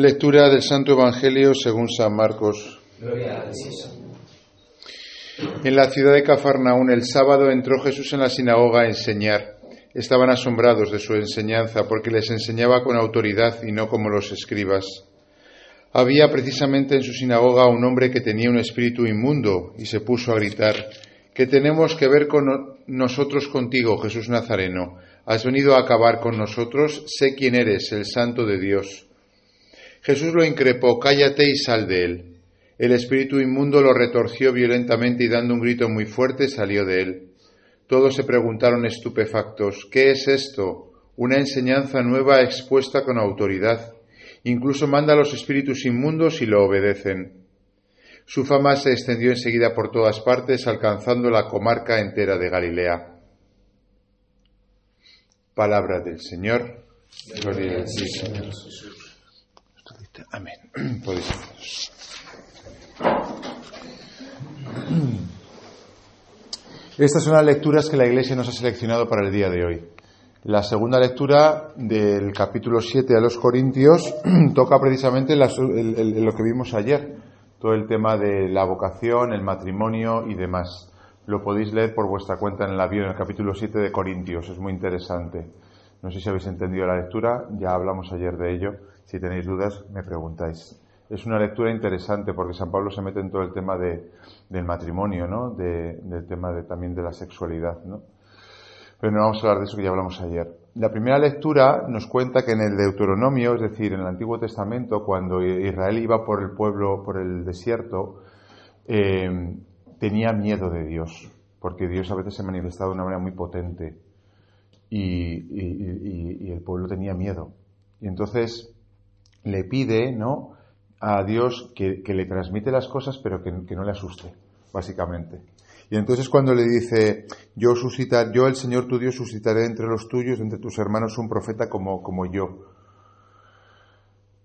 Lectura del Santo Evangelio según San Marcos. En la ciudad de Cafarnaún el sábado entró Jesús en la sinagoga a enseñar. Estaban asombrados de su enseñanza porque les enseñaba con autoridad y no como los escribas. Había precisamente en su sinagoga un hombre que tenía un espíritu inmundo y se puso a gritar, ¿qué tenemos que ver con nosotros contigo, Jesús Nazareno? ¿Has venido a acabar con nosotros? Sé quién eres, el santo de Dios. Jesús lo increpó, cállate y sal de él. El espíritu inmundo lo retorció violentamente y dando un grito muy fuerte salió de él. Todos se preguntaron estupefactos, ¿qué es esto? Una enseñanza nueva expuesta con autoridad. Incluso manda a los espíritus inmundos y lo obedecen. Su fama se extendió enseguida por todas partes, alcanzando la comarca entera de Galilea. Palabra del Señor. Gloria a. Amén. Estas son las lecturas que la Iglesia nos ha seleccionado para el día de hoy. La segunda lectura del capítulo 7 a los Corintios toca precisamente lo que vimos ayer, todo el tema de la vocación, el matrimonio y demás. Lo podéis leer por vuestra cuenta en el avión, en el capítulo 7 de Corintios, es muy interesante. No sé si habéis entendido la lectura, ya hablamos ayer de ello. Si tenéis dudas, me preguntáis. Es una lectura interesante porque San Pablo se mete en todo el tema del matrimonio, ¿no? del tema de, también de la sexualidad, ¿no? Pero no vamos a hablar de eso que ya hablamos ayer. La primera lectura nos cuenta que en el Deuteronomio, es decir, en el Antiguo Testamento, cuando Israel iba por el pueblo, por el desierto, eh, tenía miedo de Dios, porque Dios a veces se manifestaba de una manera muy potente y, el pueblo tenía miedo. Y entonces le pide, ¿no? A Dios que, le transmite las cosas, pero que, no le asuste, básicamente. Y entonces cuando le dice, yo el Señor tu Dios suscitaré entre los tuyos, entre tus hermanos, un profeta como, yo.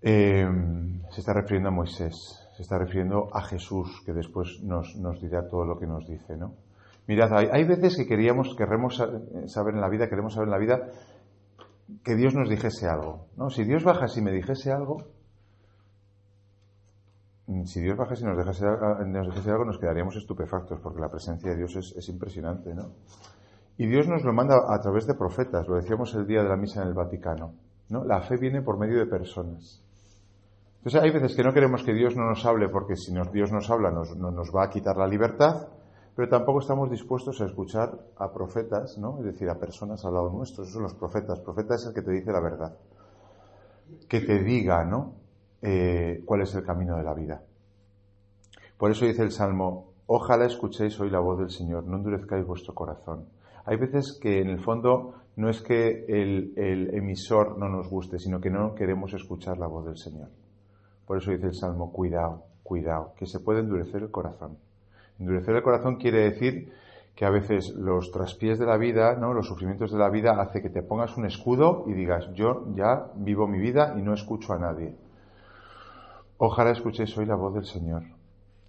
Em, se está refiriendo a Moisés, se está refiriendo a Jesús, que después nos, nos dirá todo lo que nos dice, ¿no? Mirad, hay, veces que queríamos, queremos saber en la vida, queremos saber en la vida que Dios nos dijese algo. ¿no? Si Dios baja y me dijese algo, mm, si Dios baja y nos, dejase, nos dijese algo, nos quedaríamos estupefactos, porque la presencia de Dios es, impresionante. ¿no? Y Dios nos lo manda a través de profetas, lo decíamos el día de la misa en el Vaticano. ¿no? La fe viene por medio de personas. Entonces hay veces que no queremos que Dios no nos hable, porque si Dios nos habla nos, nos va a quitar la libertad, pero tampoco estamos dispuestos a escuchar a profetas, ¿no? Es decir, a personas al lado nuestro. Esos son los profetas. Profeta es el que te dice la verdad. Que te diga, ¿no? Eh, cuál es el camino de la vida. Por eso dice el Salmo, ojalá escuchéis hoy la voz del Señor, no endurezcáis vuestro corazón. Hay veces que en el fondo no es que el, el emisor no nos guste, sino que no queremos escuchar la voz del Señor. Por eso dice el Salmo, cuidado, cuidado, que se puede endurecer el corazón. Endurecer el corazón quiere decir que a veces los traspiés de la vida, ¿no? los sufrimientos de la vida, hace que te pongas un escudo y digas, yo ya vivo mi vida y no escucho a nadie. Ojalá escuchéis hoy la voz del Señor.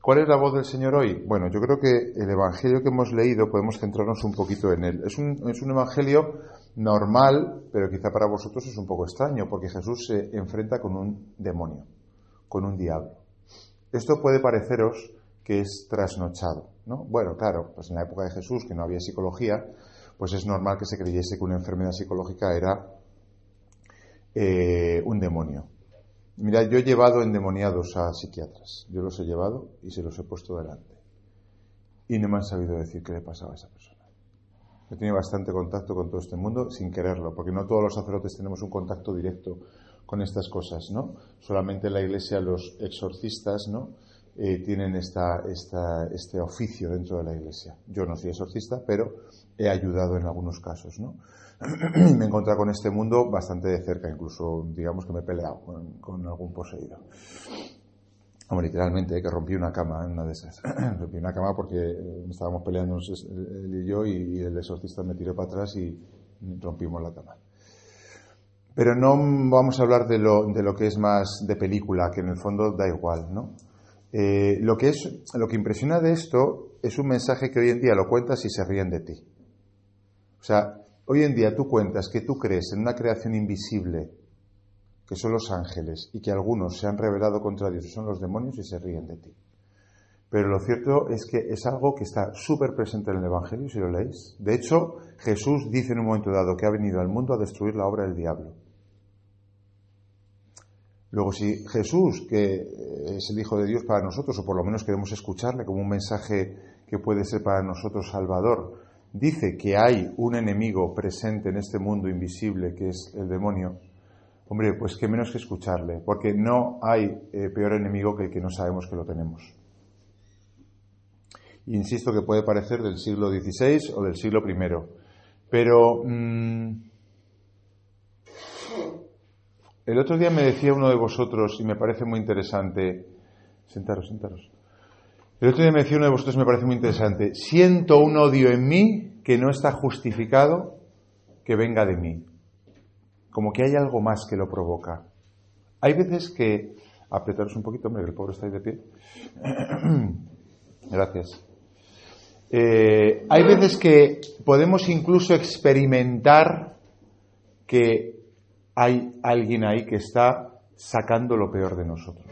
¿Cuál es la voz del Señor hoy? Bueno, yo creo que el Evangelio que hemos leído podemos centrarnos un poquito en él. Es un, es un Evangelio normal, pero quizá para vosotros es un poco extraño, porque Jesús se enfrenta con un demonio, con un diablo. Esto puede pareceros que es trasnochado. ¿no? Bueno, claro, pues en la época de Jesús, que no había psicología, pues es normal que se creyese que una enfermedad psicológica era eh, un demonio. Mira, yo he llevado endemoniados a psiquiatras, yo los he llevado y se los he puesto delante. Y no me han sabido decir qué le pasaba a esa persona. He tenido bastante contacto con todo este mundo sin quererlo, porque no todos los sacerdotes tenemos un contacto directo con estas cosas, ¿no? Solamente en la iglesia los exorcistas, ¿no? Eh, tienen esta, esta, este oficio dentro de la Iglesia. Yo no soy exorcista, pero he ayudado en algunos casos. ¿no? me he encontrado con este mundo bastante de cerca, incluso digamos que me he peleado con, algún poseído. Como literalmente, que rompí una cama en una de esas. rompí una cama porque estábamos peleando él y yo y, el exorcista me tiró para atrás y rompimos la cama. Pero no vamos a hablar de lo, de lo que es más de película, que en el fondo da igual, ¿no? Eh, lo, que es, lo que impresiona de esto es un mensaje que hoy en día lo cuentas y se ríen de ti. O sea, hoy en día tú cuentas que tú crees en una creación invisible que son los ángeles, y que algunos se han rebelado contra Dios, y son los demonios y se ríen de ti. Pero lo cierto es que es algo que está súper presente en el Evangelio, si lo leéis. De hecho, Jesús dice en un momento dado que ha venido al mundo a destruir la obra del diablo. Luego, si Jesús, que es el Hijo de Dios para nosotros, o por lo menos queremos escucharle como un mensaje que puede ser para nosotros salvador, dice que hay un enemigo presente en este mundo invisible que es el demonio, hombre, pues qué menos que escucharle, porque no hay eh, peor enemigo que el que no sabemos que lo tenemos. Insisto que puede parecer del siglo XVI o del siglo I, pero mm, el otro día me decía uno de vosotros, y me parece muy interesante, sentaros, sentaros. El otro día me decía uno de vosotros, y me parece muy interesante, siento un odio en mí que no está justificado que venga de mí. Como que hay algo más que lo provoca. Hay veces que, apretaros un poquito, hombre, el pobre está ahí de pie. Gracias. Eh, hay veces que podemos incluso experimentar que hay alguien ahí que está sacando lo peor de nosotros.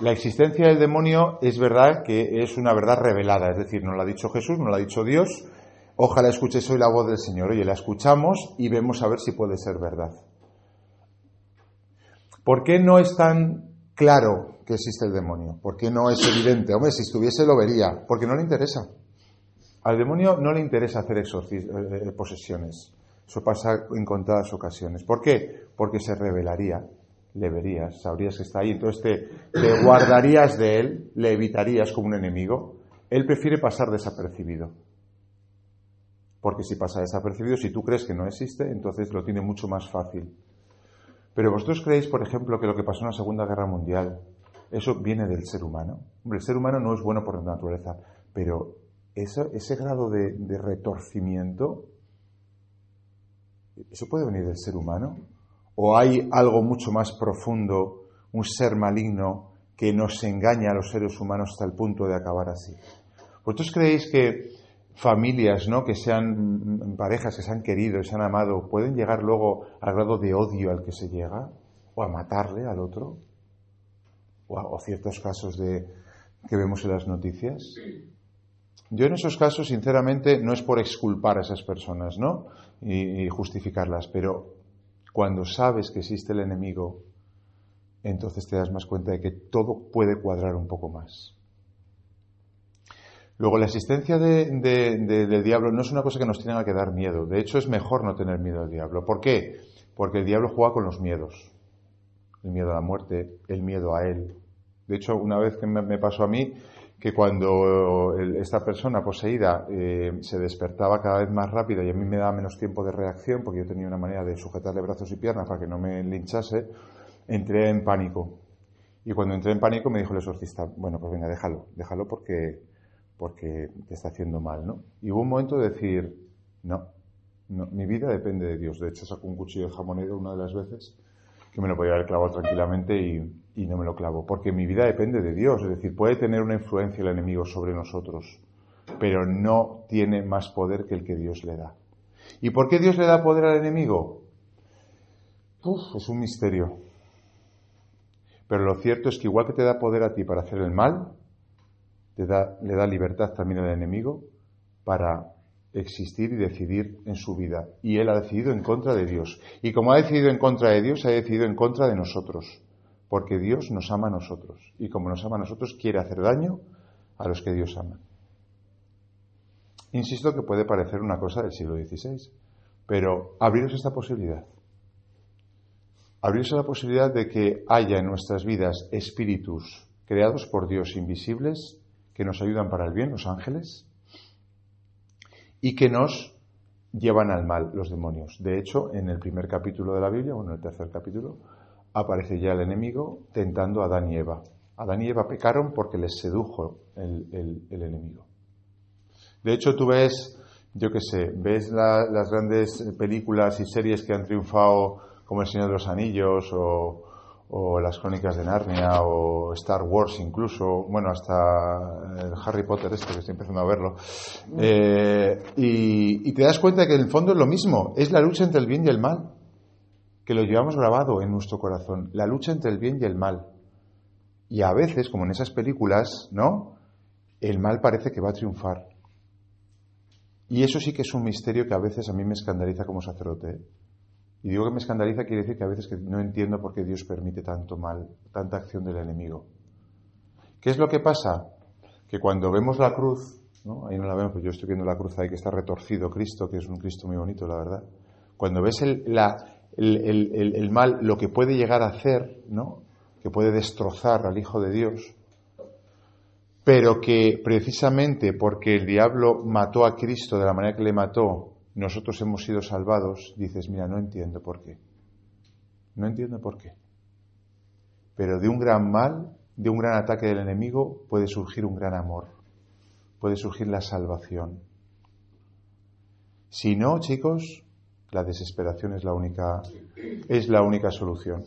La existencia del demonio es verdad que es una verdad revelada, es decir, no lo ha dicho Jesús, no lo ha dicho Dios. Ojalá escuches hoy la voz del Señor. Oye, la escuchamos y vemos a ver si puede ser verdad. ¿Por qué no es tan claro que existe el demonio? ¿Por qué no es evidente? Hombre, si estuviese lo vería, porque no le interesa. Al demonio no le interesa hacer eh, eh, posesiones. Eso pasa en contadas ocasiones. ¿Por qué? Porque se revelaría le verías, sabrías que está ahí, entonces te, guardarías de él, le evitarías como un enemigo. Él prefiere pasar desapercibido. Porque si pasa desapercibido, si tú crees que no existe, entonces lo tiene mucho más fácil. Pero vosotros creéis, por ejemplo, que lo que pasó en la Segunda Guerra Mundial, eso viene del ser humano. Hombre, el ser humano no es bueno por naturaleza, pero ese grado de retorcimiento, ¿eso puede venir del ser humano? ¿O hay algo mucho más profundo, un ser maligno que nos engaña a los seres humanos hasta el punto de acabar así? ¿Vosotros creéis que familias, ¿no? que sean parejas que se han querido y se han amado, pueden llegar luego al grado de odio al que se llega? ¿O a matarle al otro? ¿O, a, ciertos casos de, que vemos en las noticias? Yo en esos casos, sinceramente, no es por exculpar a esas personas, ¿no? Y justificarlas, pero cuando sabes que existe el enemigo, entonces te das más cuenta de que todo puede cuadrar un poco más. Luego, la existencia del diablo no es una cosa que nos tenga que dar miedo. De hecho, es mejor no tener miedo al diablo. ¿Por qué? Porque el diablo juega con los miedos. El miedo a la muerte, el miedo a él. De hecho, una vez que me pasó a mí, que cuando esta persona poseída eh, se despertaba cada vez más rápido y a mí me daba menos tiempo de reacción, porque yo tenía una manera de sujetarle brazos y piernas para que no me linchase, entré en pánico. Y cuando entré en pánico me dijo el exorcista, bueno, pues venga, déjalo, déjalo porque, porque te está haciendo mal, ¿no? Y hubo un momento de decir, no, no mi vida depende de Dios. De hecho, sacó un cuchillo de jamonero una de las veces que me lo podía haber clavado tranquilamente y, no me lo clavo. Porque mi vida depende de Dios. Es decir, puede tener una influencia el enemigo sobre nosotros, pero no tiene más poder que el que Dios le da. ¿Y por qué Dios le da poder al enemigo? es un misterio. Pero lo cierto es que igual que te da poder a ti para hacer el mal, te da, le da libertad también al enemigo para existir y decidir en su vida. Y él ha decidido en contra de Dios. Y como ha decidido en contra de Dios, ha decidido en contra de nosotros. Porque Dios nos ama a nosotros. Y como nos ama a nosotros, quiere hacer daño a los que Dios ama. Insisto que puede parecer una cosa del siglo XVI, pero abriros esta posibilidad. Abriros la posibilidad de que haya en nuestras vidas espíritus creados por Dios invisibles que nos ayudan para el bien, los ángeles, y que nos llevan al mal los demonios. De hecho, en el primer capítulo de la Biblia, o en el tercer capítulo, aparece ya el enemigo tentando a Adán y Eva. Adán y Eva pecaron porque les sedujo el, enemigo. De hecho, tú ves, yo qué sé, ves las grandes películas y series que han triunfado como El Señor de los Anillos o, o las crónicas de Narnia o Star Wars incluso, bueno, hasta el Harry Potter este que estoy empezando a verlo, eh, y, te das cuenta que en el fondo es lo mismo, es la lucha entre el bien y el mal. que lo llevamos grabado en nuestro corazón, la lucha entre el bien y el mal. Y a veces, como en esas películas, ¿no? El mal parece que va a triunfar. Y eso sí que es un misterio que a veces a mí me escandaliza como sacerdote. Y digo que me escandaliza quiere decir que a veces que no entiendo por qué Dios permite tanto mal, tanta acción del enemigo. ¿Qué es lo que pasa? Que cuando vemos la cruz, ahí no la vemos, pero yo estoy viendo la cruz ahí que está retorcido Cristo, que es un Cristo muy bonito, la verdad. Cuando ves el, el, mal, lo que puede llegar a hacer, ¿no? que puede destrozar al Hijo de Dios, pero que precisamente porque el diablo mató a Cristo de la manera que le mató, nosotros hemos sido salvados, dices, mira, no entiendo por qué. No entiendo por qué. Pero de un gran mal, de un gran ataque del enemigo, puede surgir un gran amor, puede surgir la salvación. Si no, chicos, la desesperación es la única, es la única solución.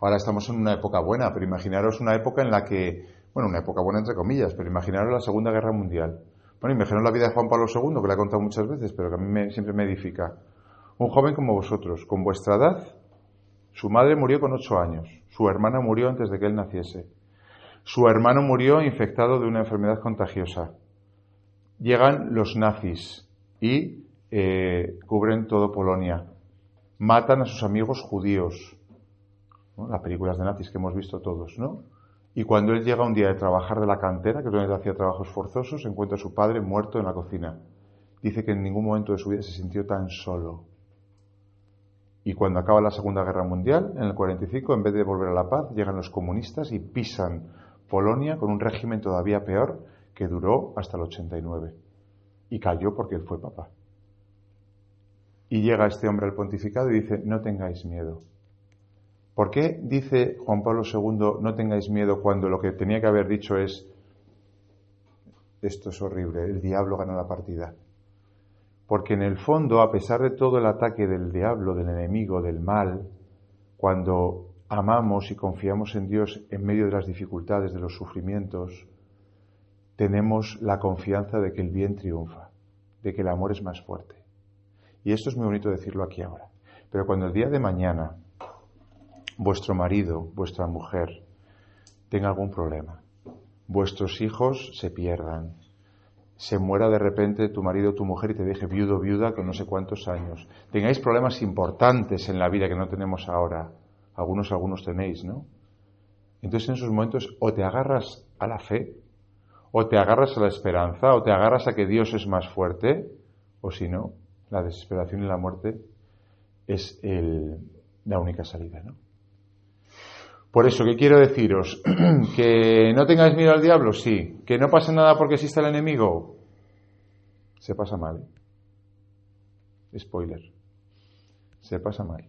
Ahora estamos en una época buena, pero imaginaros una época en la que, bueno, una época buena entre comillas, pero imaginaros la Segunda Guerra Mundial bueno, imaginaos la vida de Juan Pablo II, que la he contado muchas veces, pero que a mí siempre me edifica. Un joven como vosotros, con vuestra edad, su madre murió con ocho años, su hermana murió antes de que él naciese, su hermano murió infectado de una enfermedad contagiosa. Llegan los nazis y eh, cubren todo Polonia, matan a sus amigos judíos, las películas de nazis que hemos visto todos, ¿no? Y cuando él llega un día de trabajar de la cantera, que es donde hacía trabajos forzosos, encuentra a su padre muerto en la cocina. Dice que en ningún momento de su vida se sintió tan solo. Y cuando acaba la Segunda Guerra Mundial, en el 45, en vez de volver a la paz, llegan los comunistas y pisan Polonia con un régimen todavía peor que duró hasta el 89. Y cayó porque él fue papá. Y llega este hombre al pontificado y dice, no tengáis miedo. ¿Por qué dice Juan Pablo II no tengáis miedo cuando lo que tenía que haber dicho es esto es horrible, el diablo gana la partida? Porque en el fondo, a pesar de todo el ataque del diablo, del enemigo, del mal, cuando amamos y confiamos en Dios en medio de las dificultades, de los sufrimientos, tenemos la confianza de que el bien triunfa, de que el amor es más fuerte. Y esto es muy bonito decirlo aquí ahora. Pero cuando el día de mañana vuestro marido, vuestra mujer, tenga algún problema, vuestros hijos se pierdan, se muera de repente tu marido o tu mujer y te deje viudo viuda con no sé cuántos años, tengáis problemas importantes en la vida que no tenemos ahora, algunos algunos tenéis, ¿no? Entonces en esos momentos o te agarras a la fe, o te agarras a la esperanza, o te agarras a que Dios es más fuerte, o si no, la desesperación y la muerte es la única salida, ¿no? Por eso, ¿qué quiero deciros? ¿Que no tengáis miedo al diablo? Sí. ¿Que no pasa nada porque exista el enemigo? Se pasa mal. Spoiler. Se pasa mal.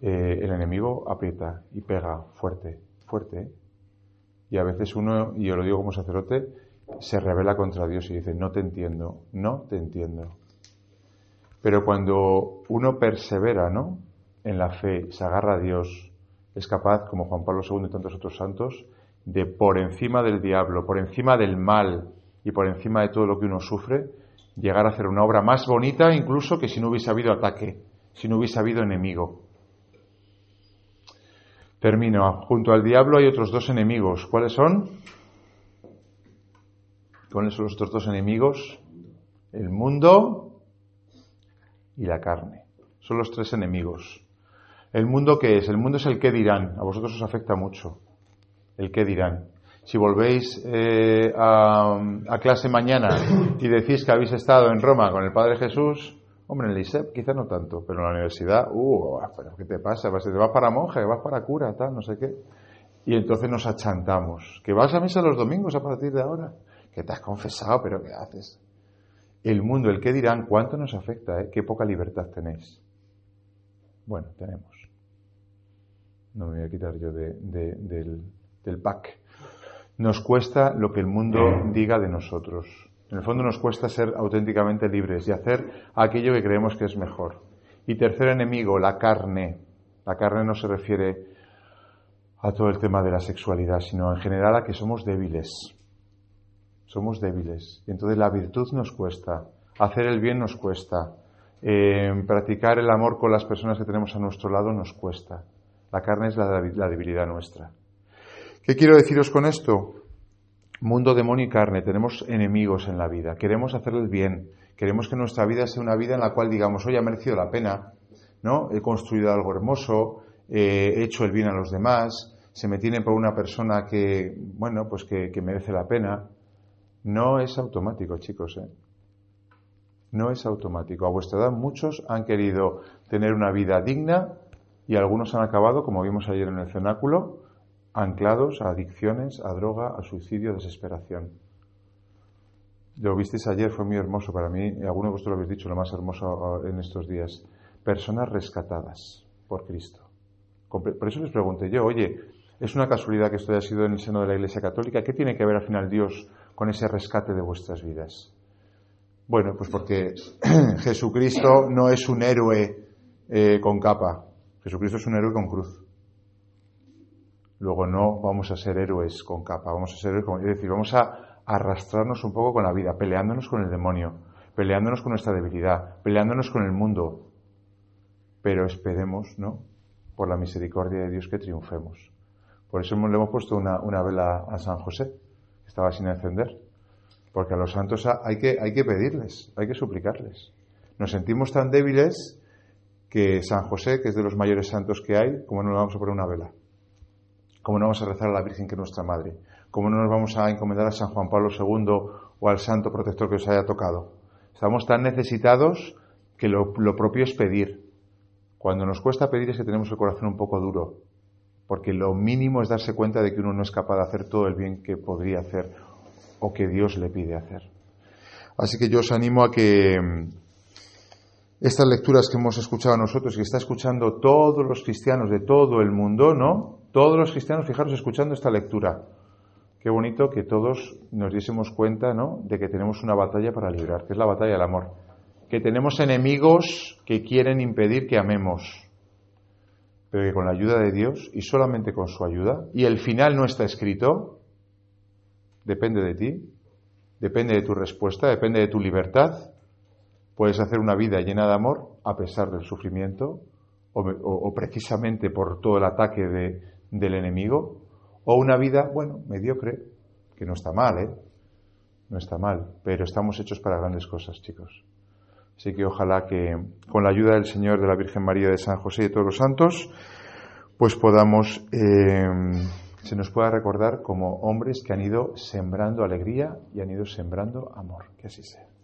Eh, el enemigo aprieta y pega fuerte, fuerte. Y a veces uno, y yo lo digo como sacerdote, se revela contra Dios y dice, no te entiendo, no te entiendo. Pero cuando uno persevera, ¿no? En la fe, se agarra a Dios, es capaz, como Juan Pablo II y tantos otros santos, de por encima del diablo, por encima del mal y por encima de todo lo que uno sufre, llegar a hacer una obra más bonita incluso que si no hubiese habido ataque, si no hubiese habido enemigo. Termino. Junto al diablo hay otros dos enemigos. ¿Cuáles son? ¿Cuáles son los otros dos enemigos? El mundo y la carne. Son los tres enemigos. ¿El mundo qué es? El mundo es el que dirán. A vosotros os afecta mucho. El qué dirán. Si volvéis eh, a, clase mañana y decís que habéis estado en Roma con el Padre Jesús, hombre, en el ISEP quizá no tanto, pero en la universidad, uh, ¿qué te pasa? ¿Vas, vas para monje? ¿Vas para cura? Tal, no sé qué. Y entonces nos achantamos. ¿Que vas a misa los domingos a partir de ahora? Que te has confesado, pero ¿qué haces? El mundo, el qué dirán, ¿cuánto nos afecta? Eh? ¿Qué poca libertad tenéis? Bueno, tenemos no me voy a quitar yo del, del pack. Nos cuesta lo que el mundo diga de nosotros. En el fondo nos cuesta ser auténticamente libres y hacer aquello que creemos que es mejor. Y tercer enemigo, la carne. La carne no se refiere a todo el tema de la sexualidad, sino en general a que somos débiles. Somos débiles. Y entonces la virtud nos cuesta, hacer el bien nos cuesta, Eh, practicar el amor con las personas que tenemos a nuestro lado nos cuesta. La carne es la, debilidad nuestra. ¿Qué quiero deciros con esto? Mundo, demonio y carne, tenemos enemigos en la vida. Queremos hacerle el bien. Queremos que nuestra vida sea una vida en la cual digamos, hoy ha merecido la pena, ¿no? He construido algo hermoso, he hecho el bien a los demás, se me tiene por una persona que, bueno, pues que, que merece la pena. No es automático, chicos, ¿eh? No es automático. A vuestra edad muchos han querido tener una vida digna y algunos han acabado, como vimos ayer en el cenáculo, anclados a adicciones, a droga, a suicidio, a desesperación. Lo visteis ayer, fue muy hermoso para mí, y alguno de vosotros lo habéis dicho, lo más hermoso en estos días. Personas rescatadas por Cristo. Por eso les pregunté yo, oye, ¿es una casualidad que esto haya sido en el seno de la Iglesia Católica? ¿Qué tiene que ver al final Dios con ese rescate de vuestras vidas? Bueno, pues porque Jesucristo no es un héroe eh, con capa, Jesucristo es un héroe con cruz. Luego no vamos a ser héroes con capa, vamos a ser héroes con... Es decir, vamos a arrastrarnos un poco con la vida, peleándonos con el demonio, peleándonos con nuestra debilidad, peleándonos con el mundo. Pero esperemos, ¿no? Por la misericordia de Dios que triunfemos. Por eso le hemos puesto una, una vela a San José, que estaba sin encender. Porque a los santos hay que, hay que pedirles, hay que suplicarles. Nos sentimos tan débiles que San José, que es de los mayores santos que hay, como no le vamos a poner una vela? ¿Cómo no vamos a rezar a la Virgen que es nuestra madre? ¿Cómo no nos vamos a encomendar a San Juan Pablo II o al santo protector que os haya tocado? Estamos tan necesitados que lo, lo propio es pedir. Cuando nos cuesta pedir es que tenemos el corazón un poco duro, porque lo mínimo es darse cuenta de que uno no es capaz de hacer todo el bien que podría hacer o que Dios le pide hacer. Así que yo os animo a que estas lecturas que hemos escuchado nosotros y que está escuchando todos los cristianos de todo el mundo, ¿no? Todos los cristianos, fijaros, escuchando esta lectura. Qué bonito que todos nos diésemos cuenta, ¿no? De que tenemos una batalla para librar, que es la batalla del amor. Que tenemos enemigos que quieren impedir que amemos. Pero que con la ayuda de Dios y solamente con su ayuda, y el final no está escrito, depende de ti, depende de tu respuesta, depende de tu libertad. Puedes hacer una vida llena de amor a pesar del sufrimiento o, precisamente por todo el ataque del enemigo, o una vida, bueno, mediocre, que no está mal, ¿eh? No está mal, pero estamos hechos para grandes cosas, chicos. Así que ojalá que con la ayuda del Señor, de la Virgen María, de San José y de todos los santos, pues podamos eh, se nos pueda recordar como hombres que han ido sembrando alegría y han ido sembrando amor. Que así sea.